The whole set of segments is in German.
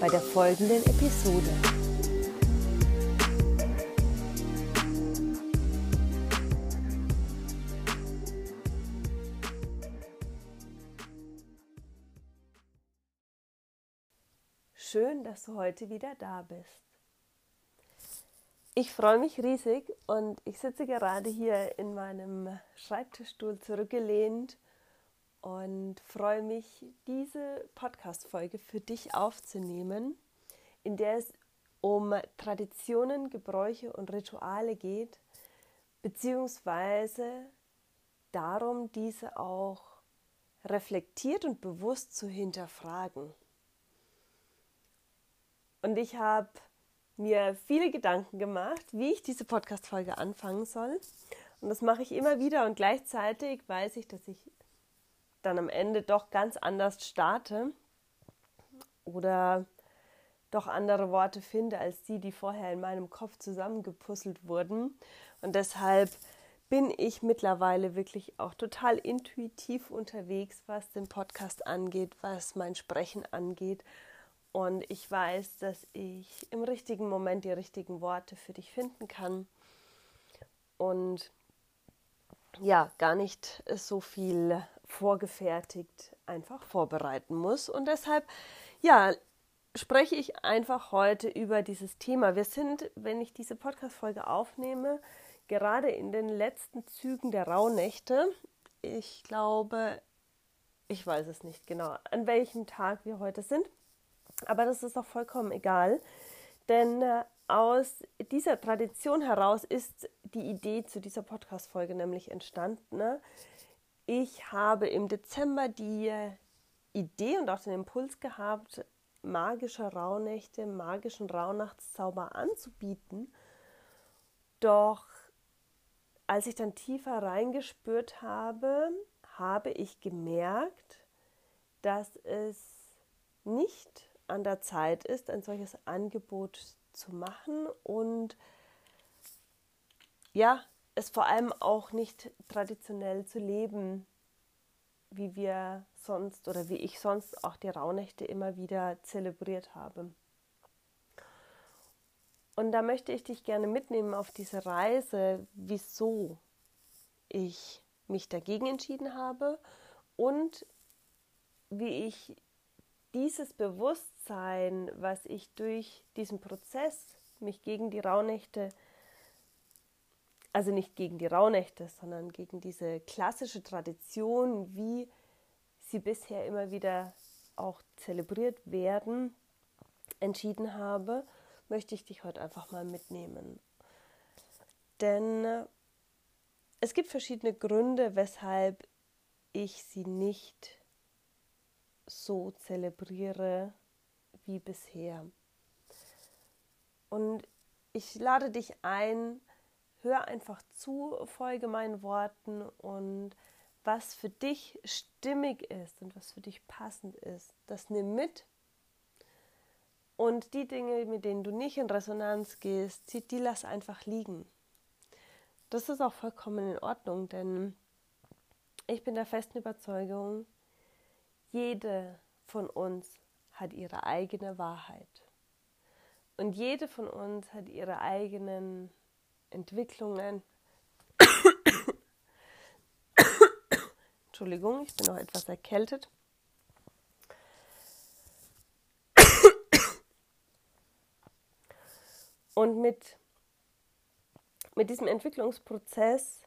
bei der folgenden Episode. Schön, dass du heute wieder da bist. Ich freue mich riesig und ich sitze gerade hier in meinem Schreibtischstuhl zurückgelehnt und freue mich, diese Podcast-Folge für dich aufzunehmen, in der es um Traditionen, Gebräuche und Rituale geht, beziehungsweise darum, diese auch reflektiert und bewusst zu hinterfragen. Und ich habe mir viele Gedanken gemacht, wie ich diese Podcast-Folge anfangen soll. Und das mache ich immer wieder und gleichzeitig weiß ich, dass ich dann am Ende doch ganz anders starte oder doch andere Worte finde als die, die vorher in meinem Kopf zusammengepuzzelt wurden. Und deshalb bin ich mittlerweile wirklich auch total intuitiv unterwegs, was den Podcast angeht, was mein Sprechen angeht. Und ich weiß, dass ich im richtigen Moment die richtigen Worte für dich finden kann. Und ja, gar nicht so viel vorgefertigt einfach vorbereiten muss. Und deshalb, ja, spreche ich einfach heute über dieses Thema. Wir sind, wenn ich diese Podcast-Folge aufnehme, gerade in den letzten Zügen der Rauhnächte. Ich glaube, ich weiß es nicht genau, an welchem Tag wir heute sind. Aber das ist auch vollkommen egal, denn äh, aus dieser Tradition heraus ist die Idee zu dieser Podcast-Folge nämlich entstanden. Ne? Ich habe im Dezember die Idee und auch den Impuls gehabt, magische Rauhnächte, magischen Rauhnachtszauber anzubieten. Doch als ich dann tiefer reingespürt habe, habe ich gemerkt, dass es nicht an der Zeit ist, ein solches Angebot zu machen und ja, es vor allem auch nicht traditionell zu leben, wie wir sonst oder wie ich sonst auch die Rauhnächte immer wieder zelebriert habe. Und da möchte ich dich gerne mitnehmen auf diese Reise, wieso ich mich dagegen entschieden habe und wie ich dieses Bewusstsein, was ich durch diesen Prozess, mich gegen die Rauhnächte also nicht gegen die Rauhnächte, sondern gegen diese klassische Tradition, wie sie bisher immer wieder auch zelebriert werden, entschieden habe, möchte ich dich heute einfach mal mitnehmen. Denn es gibt verschiedene Gründe, weshalb ich sie nicht so zelebriere wie bisher. Und ich lade dich ein, hör einfach zu, folge meinen Worten und was für dich stimmig ist und was für dich passend ist, das nimm mit. Und die Dinge, mit denen du nicht in Resonanz gehst, die, die lass einfach liegen. Das ist auch vollkommen in Ordnung, denn ich bin der festen Überzeugung, jede von uns hat ihre eigene Wahrheit. Und jede von uns hat ihre eigenen Entwicklungen. Entschuldigung, ich bin noch etwas erkältet. Und mit, mit diesem Entwicklungsprozess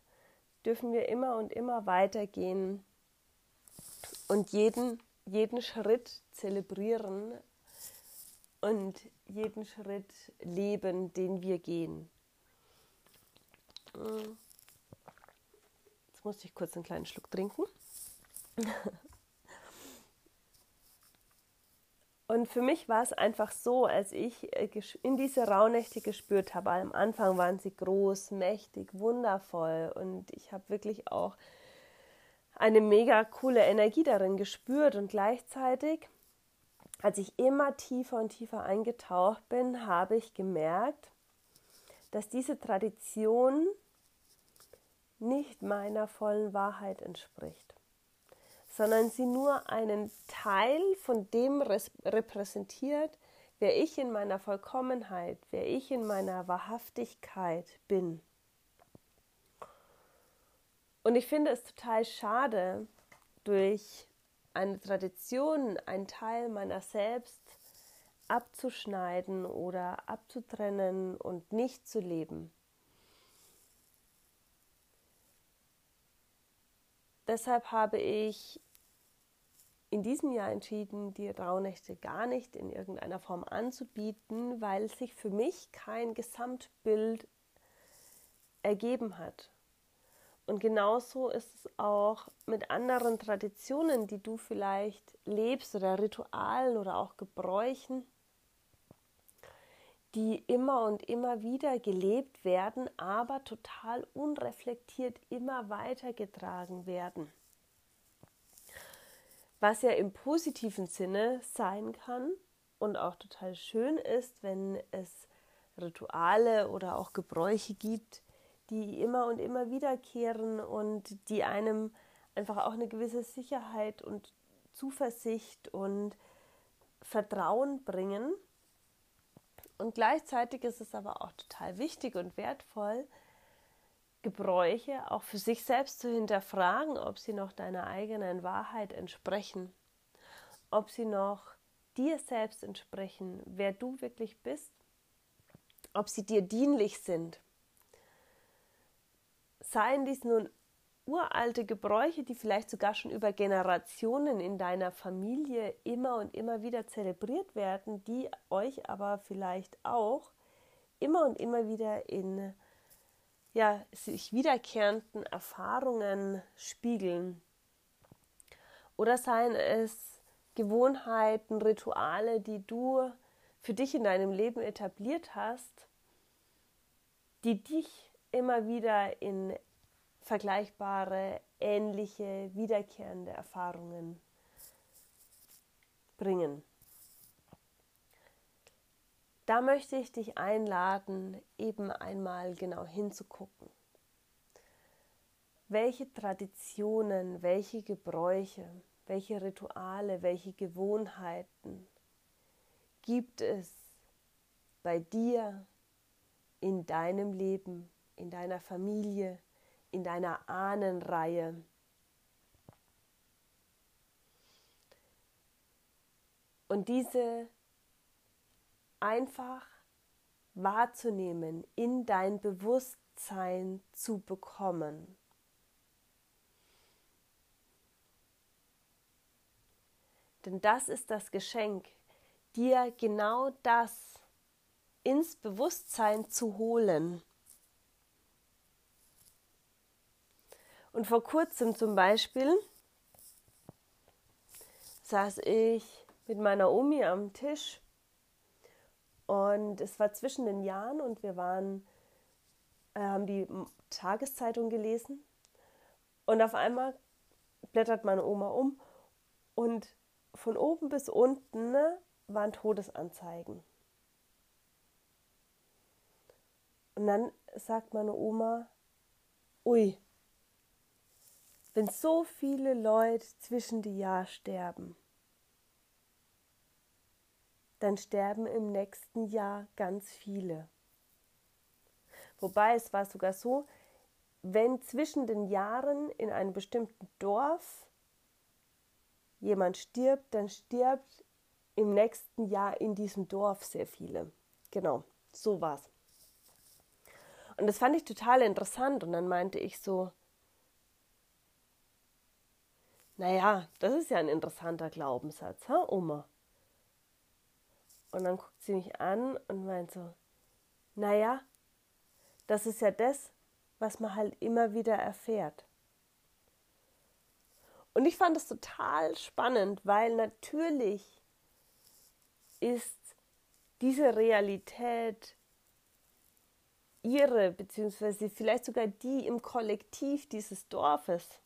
dürfen wir immer und immer weitergehen und jeden, jeden Schritt zelebrieren und jeden Schritt leben, den wir gehen. Jetzt musste ich kurz einen kleinen Schluck trinken. Und für mich war es einfach so, als ich äh, in diese Rauhnächte gespürt habe, am Anfang waren sie groß, mächtig, wundervoll. Und ich habe wirklich auch eine mega coole Energie darin gespürt. Und gleichzeitig, als ich immer tiefer und tiefer eingetaucht bin, habe ich gemerkt, dass diese Tradition nicht meiner vollen Wahrheit entspricht, sondern sie nur einen Teil von dem repräsentiert, wer ich in meiner Vollkommenheit, wer ich in meiner Wahrhaftigkeit bin. Und ich finde es total schade, durch eine Tradition einen Teil meiner selbst abzuschneiden oder abzutrennen und nicht zu leben. Deshalb habe ich in diesem Jahr entschieden, die Rauhnächte gar nicht in irgendeiner Form anzubieten, weil sich für mich kein Gesamtbild ergeben hat. Und genauso ist es auch mit anderen Traditionen, die du vielleicht lebst oder Ritualen oder auch Gebräuchen, die immer und immer wieder gelebt werden, aber total unreflektiert immer weitergetragen werden. Was ja im positiven Sinne sein kann und auch total schön ist, wenn es Rituale oder auch Gebräuche gibt, die immer und immer wiederkehren und die einem einfach auch eine gewisse Sicherheit und Zuversicht und Vertrauen bringen und gleichzeitig ist es aber auch total wichtig und wertvoll, Gebräuche auch für sich selbst zu hinterfragen, ob sie noch deiner eigenen Wahrheit entsprechen, ob sie noch dir selbst entsprechen, wer du wirklich bist, ob sie dir dienlich sind. Seien dies nun uralte Gebräuche, die vielleicht sogar schon über Generationen in deiner Familie immer und immer wieder zelebriert werden, die euch aber vielleicht auch immer und immer wieder in ja, sich wiederkehrenden Erfahrungen spiegeln. Oder seien es Gewohnheiten, Rituale, die du für dich in deinem Leben etabliert hast, die dich immer wieder in vergleichbare, ähnliche, wiederkehrende Erfahrungen bringen. Da möchte ich dich einladen, eben einmal genau hinzugucken. Welche Traditionen, welche Gebräuche, welche Rituale, welche Gewohnheiten gibt es bei dir in deinem Leben, in deiner Familie, in deiner Ahnenreihe. Und diese einfach wahrzunehmen, in dein Bewusstsein zu bekommen. Denn das ist das Geschenk, dir genau das ins Bewusstsein zu holen. Und vor kurzem zum Beispiel saß ich mit meiner Omi am Tisch und es war zwischen den Jahren und wir waren, äh, haben die Tageszeitung gelesen und auf einmal blättert meine Oma um und von oben bis unten ne, waren Todesanzeigen. Und dann sagt meine Oma, ui, wenn so viele Leute zwischen die Jahr sterben, dann sterben im nächsten Jahr ganz viele. Wobei es war sogar so, wenn zwischen den Jahren in einem bestimmten Dorf jemand stirbt, dann stirbt im nächsten Jahr in diesem Dorf sehr viele. Genau, so war's. Und das fand ich total interessant und dann meinte ich so, naja, das ist ja ein interessanter Glaubenssatz, ha, Oma? Und dann guckt sie mich an und meint so, naja, das ist ja das, was man halt immer wieder erfährt. Und ich fand es total spannend, weil natürlich ist diese Realität ihre, beziehungsweise vielleicht sogar die im Kollektiv dieses Dorfes.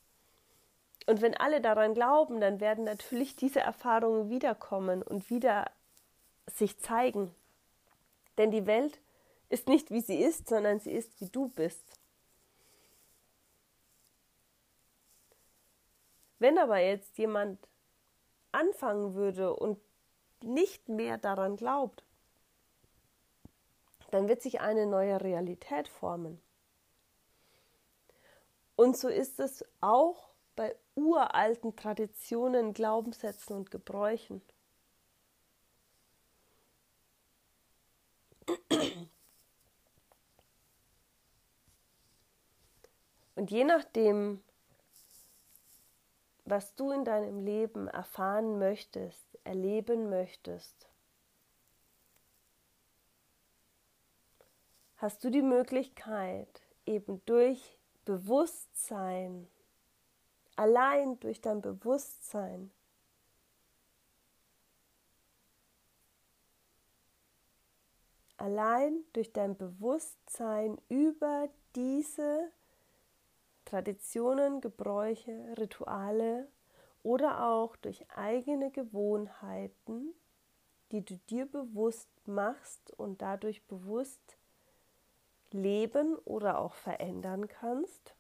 Und wenn alle daran glauben, dann werden natürlich diese Erfahrungen wiederkommen und wieder sich zeigen. Denn die Welt ist nicht wie sie ist, sondern sie ist wie du bist. Wenn aber jetzt jemand anfangen würde und nicht mehr daran glaubt, dann wird sich eine neue Realität formen. Und so ist es auch bei uralten Traditionen, Glaubenssätzen und Gebräuchen. Und je nachdem, was du in deinem Leben erfahren möchtest, erleben möchtest, hast du die Möglichkeit, eben durch Bewusstsein, allein durch dein Bewusstsein, allein durch dein Bewusstsein über diese Traditionen, Gebräuche, Rituale oder auch durch eigene Gewohnheiten, die du dir bewusst machst und dadurch bewusst leben oder auch verändern kannst.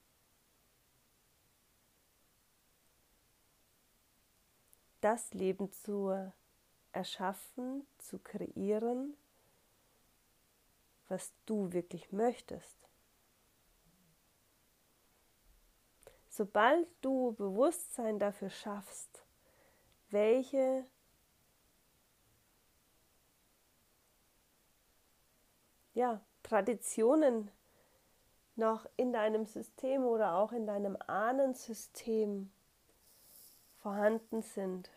Das Leben zu erschaffen, zu kreieren, was du wirklich möchtest. Sobald du Bewusstsein dafür schaffst, welche ja, Traditionen noch in deinem System oder auch in deinem Ahnensystem vorhanden sind.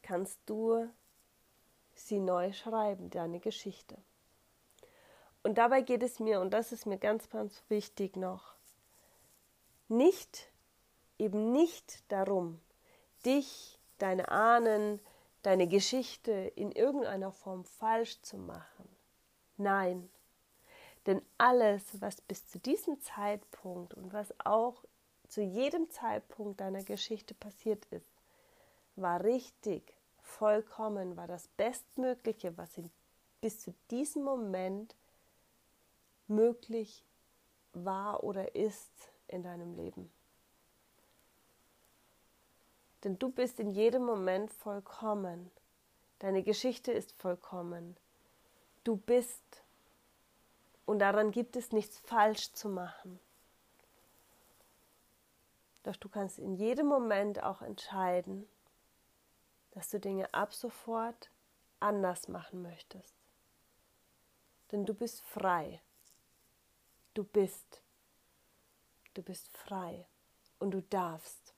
Kannst du sie neu schreiben, deine Geschichte. Und dabei geht es mir, und das ist mir ganz, ganz wichtig noch, nicht, eben nicht darum, dich, deine Ahnen, deine Geschichte in irgendeiner Form falsch zu machen. Nein, denn alles, was bis zu diesem Zeitpunkt und was auch zu jedem Zeitpunkt deiner Geschichte passiert ist, war richtig, vollkommen, war das Bestmögliche, was in, bis zu diesem Moment möglich war oder ist in deinem Leben. Denn du bist in jedem Moment vollkommen. Deine Geschichte ist vollkommen. Du bist. Und daran gibt es nichts falsch zu machen. Doch du kannst in jedem Moment auch entscheiden, dass du Dinge ab sofort anders machen möchtest. Denn du bist frei. Du bist. Du bist frei und du darfst.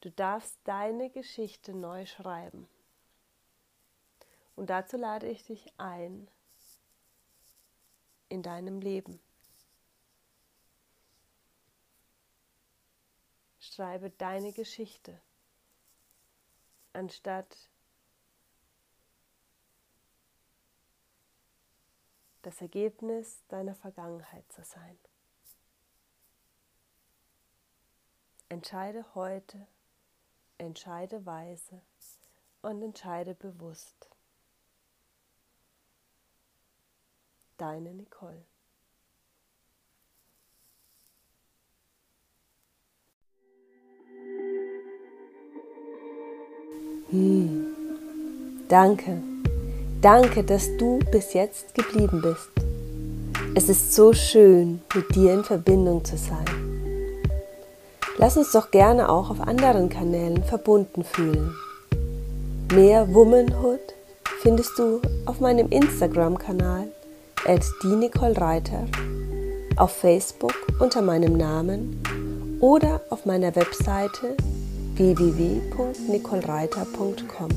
Du darfst deine Geschichte neu schreiben. Und dazu lade ich dich ein in deinem Leben. Schreibe deine Geschichte, anstatt das Ergebnis deiner Vergangenheit zu sein. Entscheide heute, entscheide weise und entscheide bewusst. Deine Nicole. Hm. Danke Danke, dass du bis jetzt geblieben bist. Es ist so schön, mit dir in Verbindung zu sein. Lass uns doch gerne auch auf anderen Kanälen verbunden fühlen. Mehr Womanhood findest du auf meinem Instagram-Kanal at Reiter, auf Facebook unter meinem Namen oder auf meiner Webseite www.nicolereiter.com.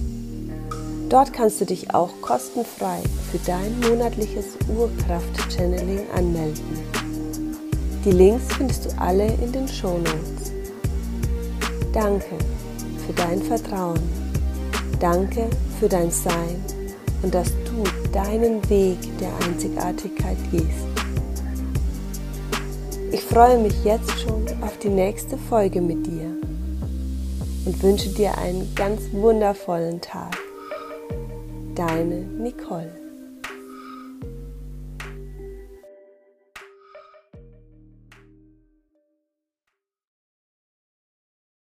Dort kannst du dich auch kostenfrei für dein monatliches Urkraft-Channeling anmelden. Die Links findest du alle in den Show Notes. Danke für dein Vertrauen. Danke für dein Sein und dass du deinen Weg der Einzigartigkeit gehst. Ich freue mich jetzt schon auf die nächste Folge mit dir und wünsche dir einen ganz wundervollen Tag. Deine Nicole.